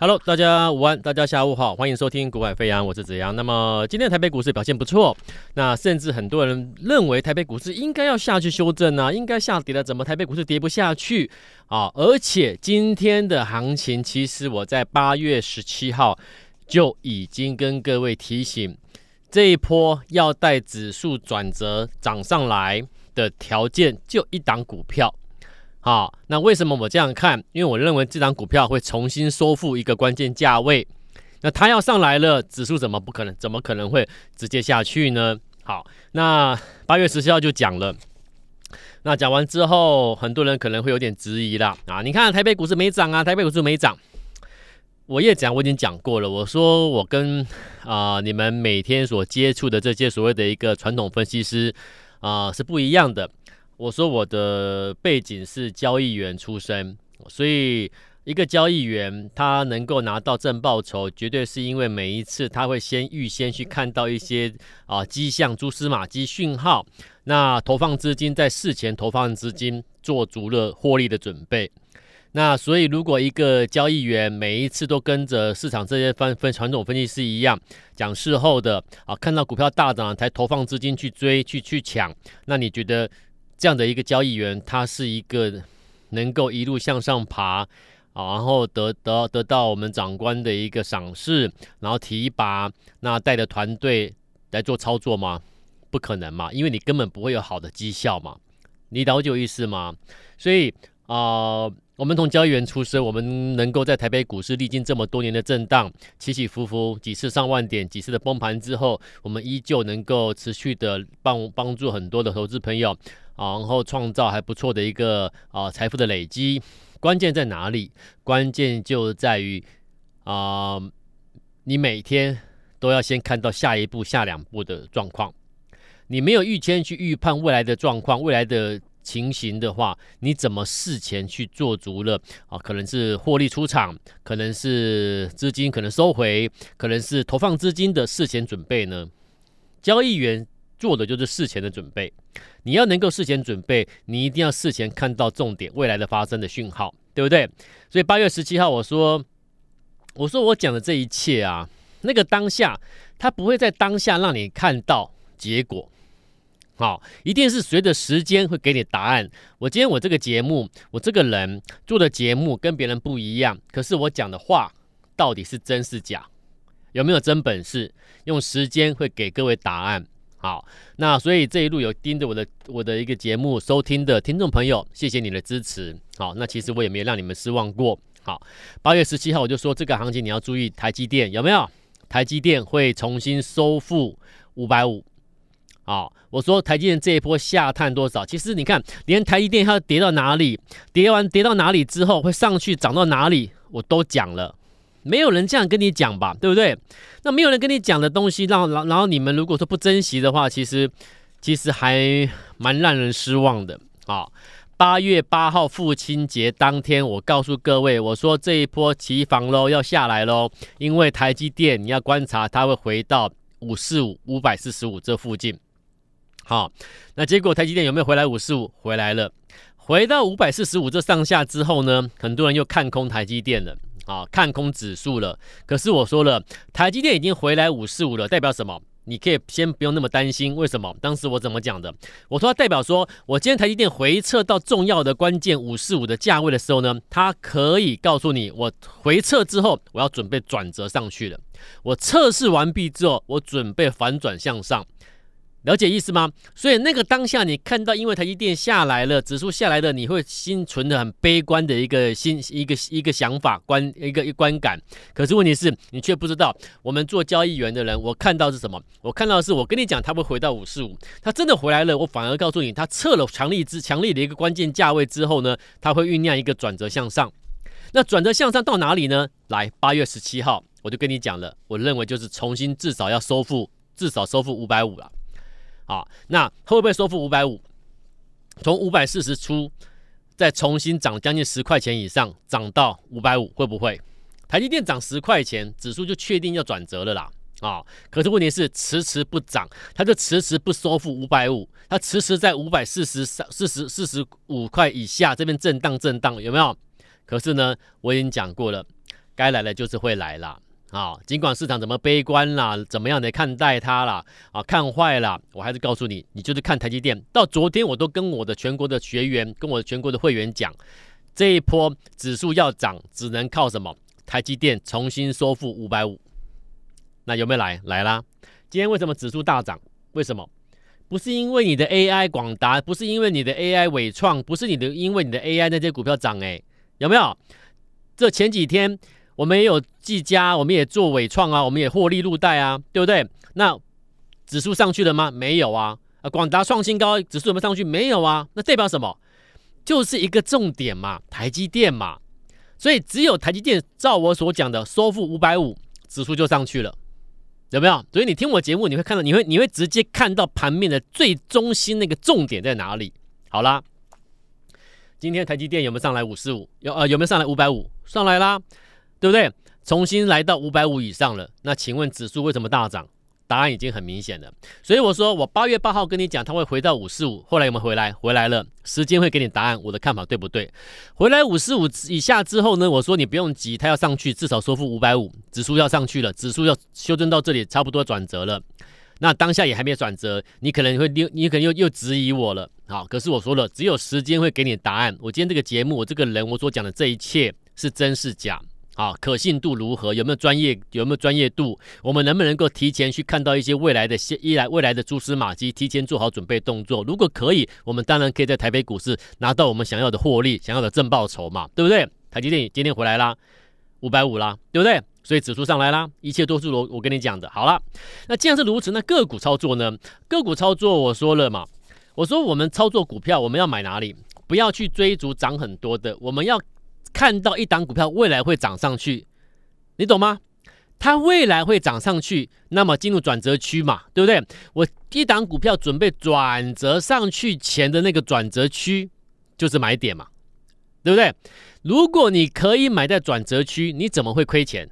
Hello，大家午安，大家下午好，欢迎收听《股海飞扬》，我是子阳。那么今天台北股市表现不错，那甚至很多人认为台北股市应该要下去修正啊，应该下跌了，怎么台北股市跌不下去啊？而且今天的行情，其实我在八月十七号就已经跟各位提醒，这一波要带指数转折涨上来的条件，就一档股票。好，那为什么我这样看？因为我认为这张股票会重新收复一个关键价位。那它要上来了，指数怎么不可能？怎么可能会直接下去呢？好，那八月十七号就讲了。那讲完之后，很多人可能会有点质疑了啊！你看台北股市没涨啊，台北股市没涨。我也讲，我已经讲过了。我说我跟啊、你们每天所接触的这些所谓的一个传统分析师啊、是不一样的。我说我的背景是交易员出身，所以一个交易员他能够拿到正报酬，绝对是因为每一次他会先预先去看到一些啊迹象、蛛丝马迹、讯号，那投放资金在事前投放资金做足了获利的准备。那所以如果一个交易员每一次都跟着市场这些分分传统分析师一样讲事后的啊，看到股票大涨才投放资金去追去去抢，那你觉得？这样的一个交易员，他是一个能够一路向上爬，啊，然后得得得到我们长官的一个赏识，然后提拔，那带着团队来做操作吗？不可能嘛，因为你根本不会有好的绩效嘛，你了解意思吗？所以啊。我们从交易员出身，我们能够在台北股市历经这么多年的震荡，起起伏伏，几次上万点，几次的崩盘之后，我们依旧能够持续的帮帮助很多的投资朋友，啊，然后创造还不错的一个啊财富的累积。关键在哪里？关键就在于啊，你每天都要先看到下一步、下两步的状况，你没有预先去预判未来的状况，未来的。情形的话，你怎么事前去做足了啊？可能是获利出场，可能是资金可能收回，可能是投放资金的事前准备呢？交易员做的就是事前的准备。你要能够事前准备，你一定要事前看到重点，未来的发生的讯号，对不对？所以八月十七号，我说，我说我讲的这一切啊，那个当下，它不会在当下让你看到结果。好，一定是随着时间会给你答案。我今天我这个节目，我这个人做的节目跟别人不一样，可是我讲的话到底是真是假？有没有真本事？用时间会给各位答案。好，那所以这一路有盯着我的我的一个节目收听的听众朋友，谢谢你的支持。好，那其实我也没有让你们失望过。好，八月十七号我就说这个行情你要注意台积电有没有？台积电会重新收复五百五。好，我说台积电这一波下探多少？其实你看，连台积电它跌到哪里，跌完跌到哪里之后会上去涨到哪里，我都讲了，没有人这样跟你讲吧，对不对？那没有人跟你讲的东西，让然然后你们如果说不珍惜的话，其实其实还蛮让人失望的。啊，八月八号父亲节当天，我告诉各位，我说这一波起涨喽，要下来喽，因为台积电你要观察，它会回到五四五五百四十五这附近。好，那结果台积电有没有回来五四五？回来了，回到五百四十五这上下之后呢，很多人又看空台积电了，啊，看空指数了。可是我说了，台积电已经回来五四五了，代表什么？你可以先不用那么担心。为什么？当时我怎么讲的？我说它代表说，我今天台积电回撤到重要的关键五四五的价位的时候呢，它可以告诉你，我回撤之后，我要准备转折上去了。我测试完毕之后，我准备反转向上。了解意思吗？所以那个当下，你看到因为台积电下来了，指数下来了，你会心存的很悲观的一个心一个一个想法观一个一观感。可是问题是你却不知道，我们做交易员的人，我看到是什么？我看到是我跟你讲，它会回到五四五，它真的回来了。我反而告诉你，它测了强力之强力的一个关键价位之后呢，它会酝酿一个转折向上。那转折向上到哪里呢？来，八月十七号我就跟你讲了，我认为就是重新至少要收复，至少收复五百五了。啊，那会不会收复五百五？从五百四十出，再重新涨将近十块钱以上，涨到五百五，会不会？台积电涨十块钱，指数就确定要转折了啦。啊，可是问题是迟迟不涨，它就迟迟不收复五百五，它迟迟在五百四十三、四十四十五块以下这边震荡震荡，有没有？可是呢，我已经讲过了，该来的就是会来了啊！尽管市场怎么悲观啦，怎么样的看待它啦，啊，看坏了，我还是告诉你，你就是看台积电。到昨天，我都跟我的全国的学员，跟我全国的会员讲，这一波指数要涨，只能靠什么？台积电重新收复五百五。那有没有来？来啦！今天为什么指数大涨？为什么？不是因为你的 AI 广达，不是因为你的 AI 纬创，不是你的因为你的 AI 那些股票涨哎，有没有？这前几天我们也有技嘉，我们也做纬创啊，我们也获利入袋啊，对不对？那指数上去了吗？没有啊。啊，广达创新高，指数有没有上去？没有啊。那代表什么？就是一个重点嘛，台积电嘛。所以只有台积电照我所讲的收复五百五，指数就上去了，有没有？所以你听我节目，你会看到，你会你会直接看到盘面的最中心那个重点在哪里。好啦。今天台积电有没有上来五十五？有呃，有没有上来五百五？上来啦，对不对？重新来到五百五以上了。那请问指数为什么大涨？答案已经很明显了。所以我说我八月八号跟你讲，它会回到五四五。后来有没有回来？回来了。时间会给你答案，我的看法对不对？回来五四五以下之后呢？我说你不用急，它要上去，至少收复五百五，指数要上去了，指数要修正到这里，差不多转折了。那当下也还没有转折，你可能会又你可能又又质疑我了。好，可是我说了，只有时间会给你答案。我今天这个节目，我这个人，我所讲的这一切是真是假？啊，可信度如何？有没有专业？有没有专业度？我们能不能够提前去看到一些未来的一来未来的蛛丝马迹，提前做好准备动作？如果可以，我们当然可以在台北股市拿到我们想要的获利，想要的正报酬嘛，对不对？台积电今天回来啦，五百五啦，对不对？所以指数上来啦，一切都是我我跟你讲的。好了，那既然是如此，那个股操作呢？个股操作我说了嘛，我说我们操作股票，我们要买哪里？不要去追逐涨很多的，我们要看到一档股票未来会涨上去，你懂吗？它未来会涨上去，那么进入转折区嘛，对不对？我一档股票准备转折上去前的那个转折区，就是买点嘛，对不对？如果你可以买在转折区，你怎么会亏钱？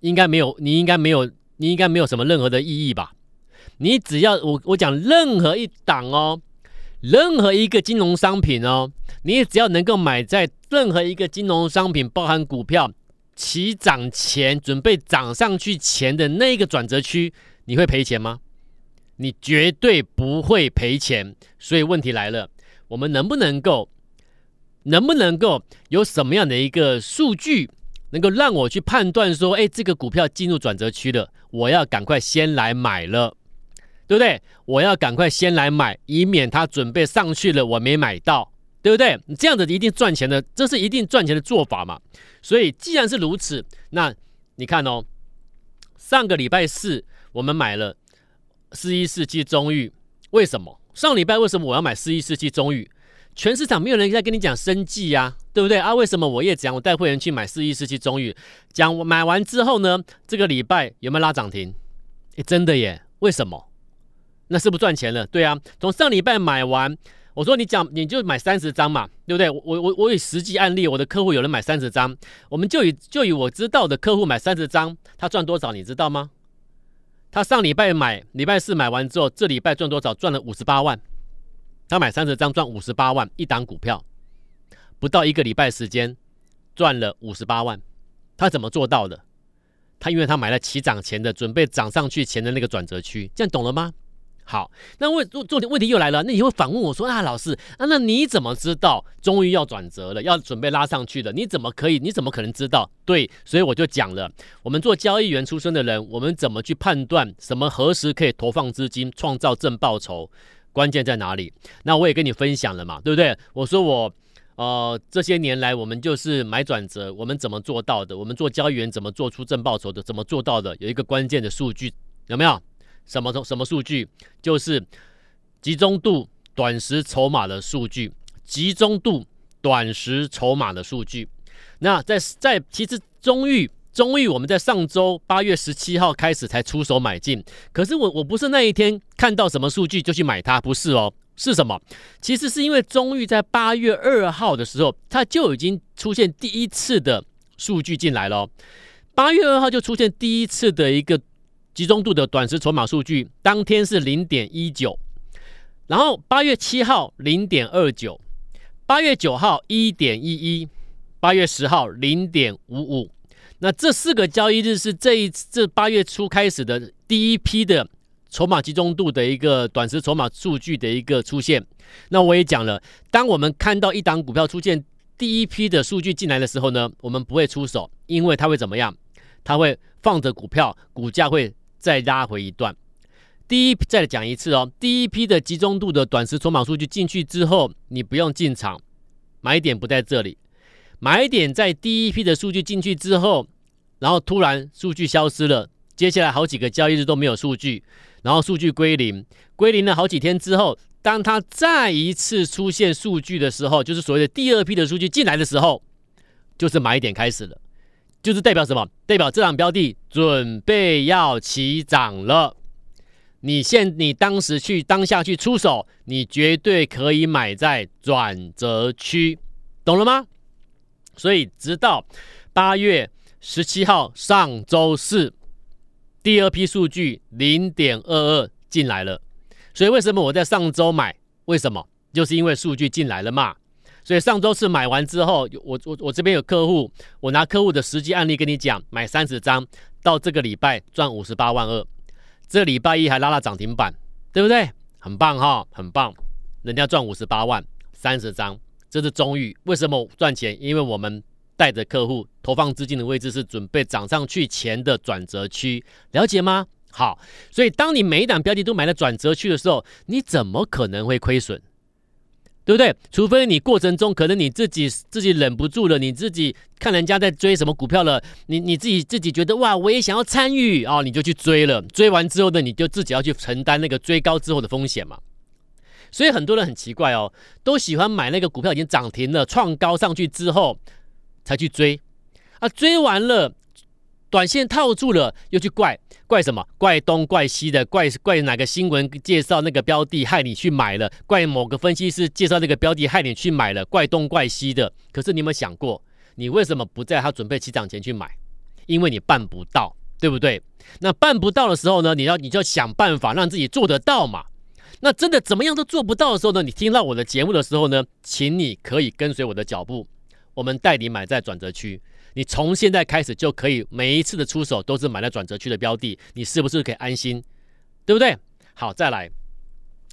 应该没有，你应该没有，你应该没有什么任何的意义吧？你只要我我讲任何一档哦，任何一个金融商品哦，你只要能够买在任何一个金融商品，包含股票起涨前，准备涨上去前的那个转折区，你会赔钱吗？你绝对不会赔钱。所以问题来了，我们能不能够，能不能够有什么样的一个数据？能够让我去判断说，哎，这个股票进入转折区了，我要赶快先来买了，对不对？我要赶快先来买，以免他准备上去了，我没买到，对不对？你这样子一定赚钱的，这是一定赚钱的做法嘛。所以既然是如此，那你看哦，上个礼拜四我们买了四一四七中域，为什么？上礼拜为什么我要买四一四七中域？全市场没有人在跟你讲生计呀，对不对啊？为什么我也讲我带会员去买四一四七中域？讲我买完之后呢，这个礼拜有没有拉涨停？诶，真的耶？为什么？那是不赚钱了？对啊，从上礼拜买完，我说你讲你就买三十张嘛，对不对？我我我以实际案例，我的客户有人买三十张，我们就以就以我知道的客户买三十张，他赚多少？你知道吗？他上礼拜买，礼拜四买完之后，这礼拜赚多少？赚了五十八万。他买三十张赚五十八万，一档股票不到一个礼拜时间赚了五十八万，他怎么做到的？他因为他买了起涨前的，准备涨上去前的那个转折区，这样懂了吗？好，那问重点问题又来了，那你会反问我说啊，老师啊，那你怎么知道终于要转折了，要准备拉上去了？你怎么可以？你怎么可能知道？对，所以我就讲了，我们做交易员出身的人，我们怎么去判断什么何时可以投放资金，创造正报酬？关键在哪里？那我也跟你分享了嘛，对不对？我说我，呃，这些年来我们就是买转折，我们怎么做到的？我们做交易员怎么做出正报酬的？怎么做到的？有一个关键的数据，有没有？什么什么数据？就是集中度短时筹码的数据，集中度短时筹码的数据。那在在其实中裕。中裕我们在上周八月十七号开始才出手买进，可是我我不是那一天看到什么数据就去买它，不是哦，是什么？其实是因为中裕在八月二号的时候，它就已经出现第一次的数据进来了，八月二号就出现第一次的一个集中度的短时筹码数据，当天是零点一九，然后八月七号零点二九，八月九号一点一一。八月十号零点五五。那这四个交易日是这一这八月初开始的第一批的筹码集中度的一个短时筹码数据的一个出现。那我也讲了，当我们看到一档股票出现第一批的数据进来的时候呢，我们不会出手，因为它会怎么样？它会放着股票，股价会再拉回一段。第一，再讲一次哦，第一批的集中度的短时筹码数据进去之后，你不用进场，买点不在这里。买点在第一批的数据进去之后，然后突然数据消失了，接下来好几个交易日都没有数据，然后数据归零，归零了好几天之后，当它再一次出现数据的时候，就是所谓的第二批的数据进来的时候，就是买点开始了，就是代表什么？代表这档标的准备要起涨了。你现你当时去当下去出手，你绝对可以买在转折区，懂了吗？所以，直到八月十七号上周四，第二批数据零点二二进来了。所以，为什么我在上周买？为什么？就是因为数据进来了嘛。所以上周四买完之后，我我我这边有客户，我拿客户的实际案例跟你讲，买三十张，到这个礼拜赚五十八万二。这礼拜一还拉了涨停板，对不对？很棒哈，很棒。人家赚五十八万，三十张。这是中裕，为什么赚钱？因为我们带着客户投放资金的位置是准备涨上去前的转折区，了解吗？好，所以当你每一档标的都买了转折区的时候，你怎么可能会亏损？对不对？除非你过程中可能你自己自己忍不住了，你自己看人家在追什么股票了，你你自己自己觉得哇，我也想要参与啊，你就去追了。追完之后呢，你就自己要去承担那个追高之后的风险嘛。所以很多人很奇怪哦，都喜欢买那个股票已经涨停了、创高上去之后才去追啊，追完了，短线套住了又去怪怪什么？怪东怪西的，怪怪哪个新闻介绍那个标的害你去买了？怪某个分析师介绍那个标的害你去买了？怪东怪西的。可是你有没有想过，你为什么不在他准备起涨前去买？因为你办不到，对不对？那办不到的时候呢，你要你就要想办法让自己做得到嘛。那真的怎么样都做不到的时候呢？你听到我的节目的时候呢，请你可以跟随我的脚步，我们带你买在转折区。你从现在开始就可以每一次的出手都是买了转折区的标的，你是不是可以安心？对不对？好，再来。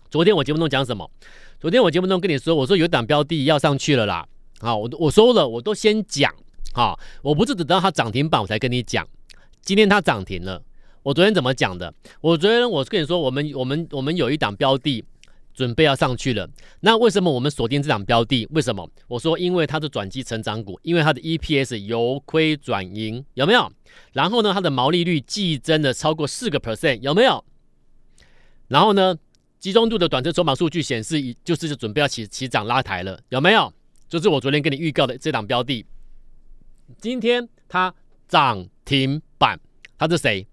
昨天我节目中讲什么？昨天我节目中跟你说，我说有档标的要上去了啦。好，我我说了，我都先讲。好，我不是等到它涨停板我才跟你讲。今天它涨停了。我昨天怎么讲的？我昨天我跟你说，我们我们我们有一档标的准备要上去了。那为什么我们锁定这档标的？为什么？我说因为它是转机成长股，因为它的 EPS 由亏转盈，有没有？然后呢，它的毛利率季增了超过四个 percent，有没有？然后呢，集中度的短程筹码数据显示，就是准备要起起涨拉抬了，有没有？就是我昨天跟你预告的这档标的，今天它涨停板，它是谁？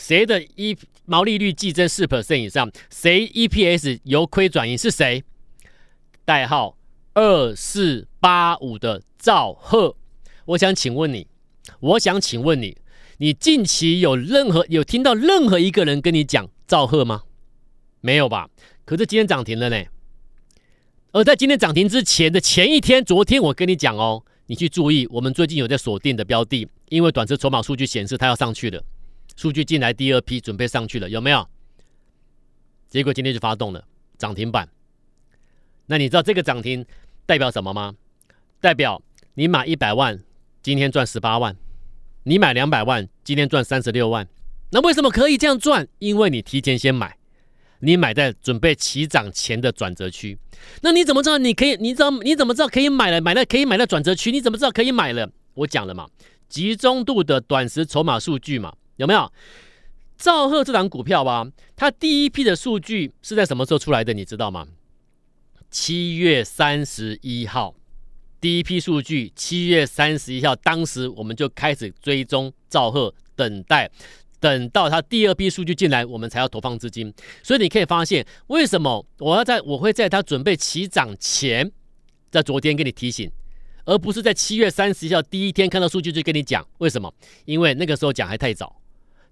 谁的 E 毛利率季增四 percent 以上？谁 EPS 由亏转盈？是谁？代号二四八五的赵赫。我想请问你，我想请问你，你近期有任何有听到任何一个人跟你讲赵赫吗？没有吧？可是今天涨停了呢。而在今天涨停之前的前一天，昨天我跟你讲哦，你去注意，我们最近有在锁定的标的，因为短期筹码数据显示它要上去了。数据进来，第二批准备上去了，有没有？结果今天就发动了涨停板。那你知道这个涨停代表什么吗？代表你买一百万，今天赚十八万；你买两百万，今天赚三十六万。那为什么可以这样赚？因为你提前先买，你买在准备起涨前的转折区。那你怎么知道你可以？你怎么你怎么知道可以买了？买了可以买到转折区？你怎么知道可以买了？我讲了嘛，集中度的短时筹码数据嘛。有没有兆赫这档股票吧？它第一批的数据是在什么时候出来的？你知道吗？七月三十一号，第一批数据，七月三十一号，当时我们就开始追踪兆赫，等待，等到它第二批数据进来，我们才要投放资金。所以你可以发现，为什么我要在我会在它准备起涨前，在昨天给你提醒。而不是在七月三十一号第一天看到数据就跟你讲，为什么？因为那个时候讲还太早。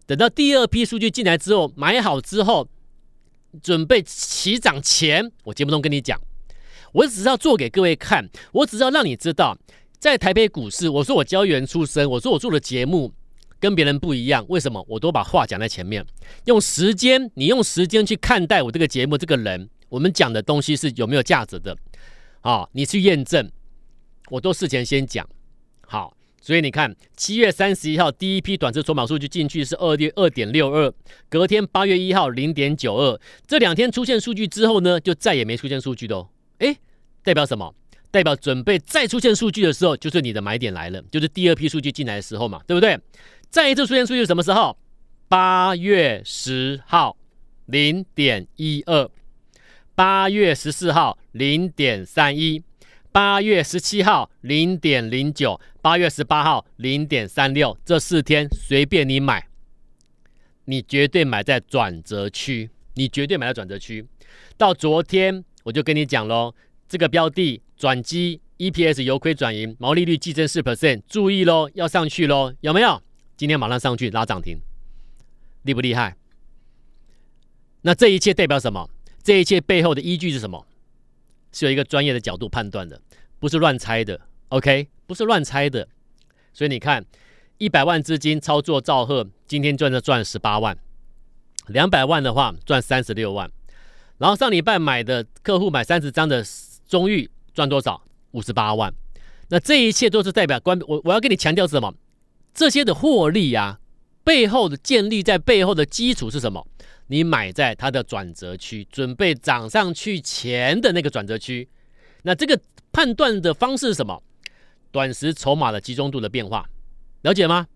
等到第二批数据进来之后，买好之后，准备起涨前，我节目中跟你讲，我只是要做给各位看，我只是要让你知道，在台北股市，我说我交易员出身，我说我做的节目跟别人不一样，为什么？我都把话讲在前面，用时间，你用时间去看待我这个节目，这个人，我们讲的东西是有没有价值的？好，你去验证，我都事前先讲。好，所以你看，七月三十一号第一批短期筹码数据进去是二点二点六二，隔天八月一号零点九二，这两天出现数据之后呢，就再也没出现数据的哦。诶，代表什么？代表准备再出现数据的时候，就是你的买点来了，就是第二批数据进来的时候嘛，对不对？再一次出现数据什么时候？八月十号零点一二，八月十四号零点三一，八月十七号零点零九，八月十八号零点三六，这四天随便你买，你绝对买在转折区，你绝对买在转折区。到昨天我就跟你讲喽，这个标的。转机 EPS 由亏转盈，毛利率激增四 percent，注意喽，要上去喽，有没有？今天马上上去拉涨停，厉不厉害？那这一切代表什么？这一切背后的依据是什么？是有一个专业的角度判断的，不是乱猜的。OK，不是乱猜的。所以你看，一百万资金操作兆赫，今天赚了赚十八万，两百万的话赚三十六万，然后上礼拜买的客户买三十张的中玉。赚多少？五十八万。那这一切都是代表关我我要跟你强调是什么？这些的获利啊，背后的建立在背后的基础是什么？你买在它的转折区，准备涨上去前的那个转折区。那这个判断的方式是什么？短时筹码的集中度的变化，了解吗？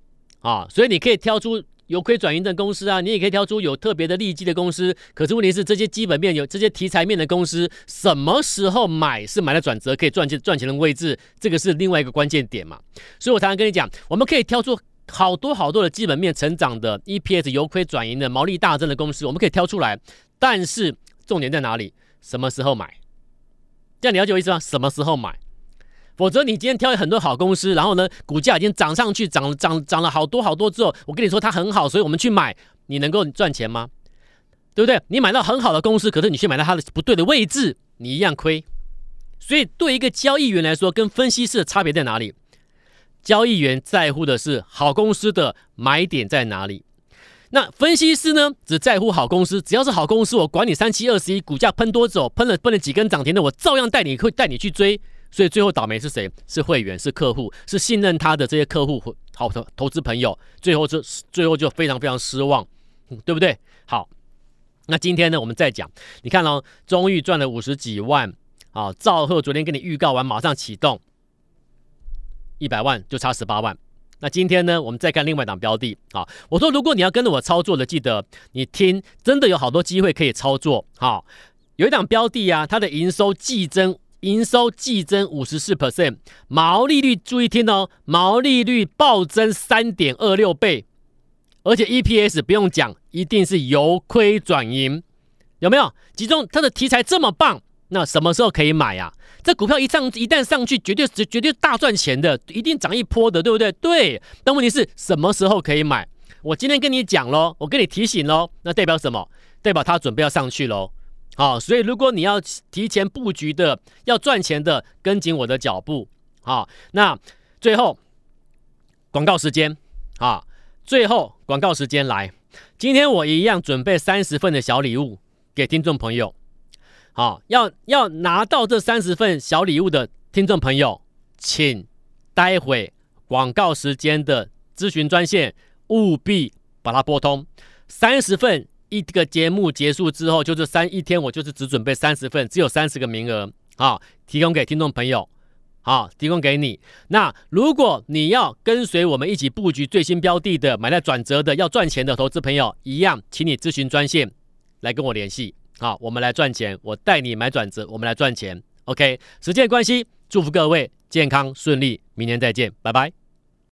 啊，所以你可以挑出。由亏转盈的公司啊，你也可以挑出有特别的利基的公司。可是问题是，这些基本面有这些题材面的公司，什么时候买是买了转折可以赚钱赚钱的位置，这个是另外一个关键点嘛。所以我常常跟你讲，我们可以挑出好多好多的基本面成长的 EPS 由亏转盈的毛利大增的公司，我们可以挑出来。但是重点在哪里？什么时候买？这样你了解我意思吗？什么时候买？否则你今天挑了很多好公司，然后呢，股价已经涨上去，涨涨涨了好多好多之后，我跟你说它很好，所以我们去买，你能够赚钱吗？对不对？你买到很好的公司，可是你去买到它的不对的位置，你一样亏。所以对一个交易员来说，跟分析师的差别在哪里？交易员在乎的是好公司的买点在哪里，那分析师呢，只在乎好公司，只要是好公司，我管你三七二十一，股价喷多走，喷了喷了几根涨停的，我照样带你会带你去追。所以最后倒霉是谁？是会员，是客户，是信任他的这些客户，好的投资朋友，最后就最后就非常非常失望，对不对？好，那今天呢，我们再讲，你看哦，终于赚了五十几万，啊，赵赫昨天跟你预告完，马上启动，一百万就差十八万。那今天呢，我们再看另外一档标的，啊，我说如果你要跟着我操作的，记得你听，真的有好多机会可以操作，好，有一档标的啊，它的营收季增。营收季增五十四 percent，毛利率注意听哦，毛利率暴增三点二六倍，而且 EPS 不用讲，一定是由亏转盈，有没有？其中它的题材这么棒，那什么时候可以买呀？这股票一上一旦上去，绝对是绝对大赚钱的，一定涨一波的，对不对？对。但问题是什么时候可以买？我今天跟你讲喽，我跟你提醒喽，那代表什么？代表它准备要上去喽。好，所以如果你要提前布局的，要赚钱的，跟紧我的脚步。好，那最后广告时间啊，最后广告时间来。今天我一样准备三十份的小礼物给听众朋友。好，要要拿到这三十份小礼物的听众朋友，请待会广告时间的咨询专线务必把它拨通。三十份。一个节目结束之后，就是三一天，我就是只准备三十份，只有三十个名额，好，提供给听众朋友，好，提供给你。那如果你要跟随我们一起布局最新标的的，买在转折的，要赚钱的投资朋友，一样，请你咨询专线来跟我联系，好，我们来赚钱，我带你买转子，我们来赚钱。OK，时间关系，祝福各位健康顺利，明年再见，拜拜。